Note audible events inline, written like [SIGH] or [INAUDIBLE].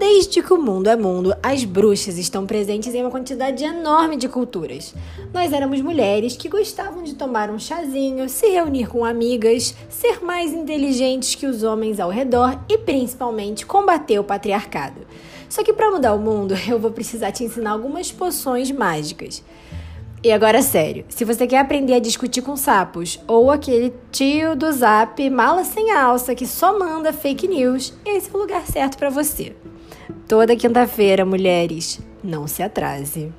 Desde que o mundo é mundo, as bruxas estão presentes em uma quantidade enorme de culturas. Nós éramos mulheres que gostavam de tomar um chazinho, se reunir com amigas, ser mais inteligentes que os homens ao redor e principalmente combater o patriarcado. Só que para mudar o mundo, [LAUGHS] eu vou precisar te ensinar algumas poções mágicas. E agora, sério, se você quer aprender a discutir com sapos ou aquele tio do zap mala sem alça que só manda fake news, esse é o lugar certo para você. Toda quinta-feira, mulheres, não se atrase.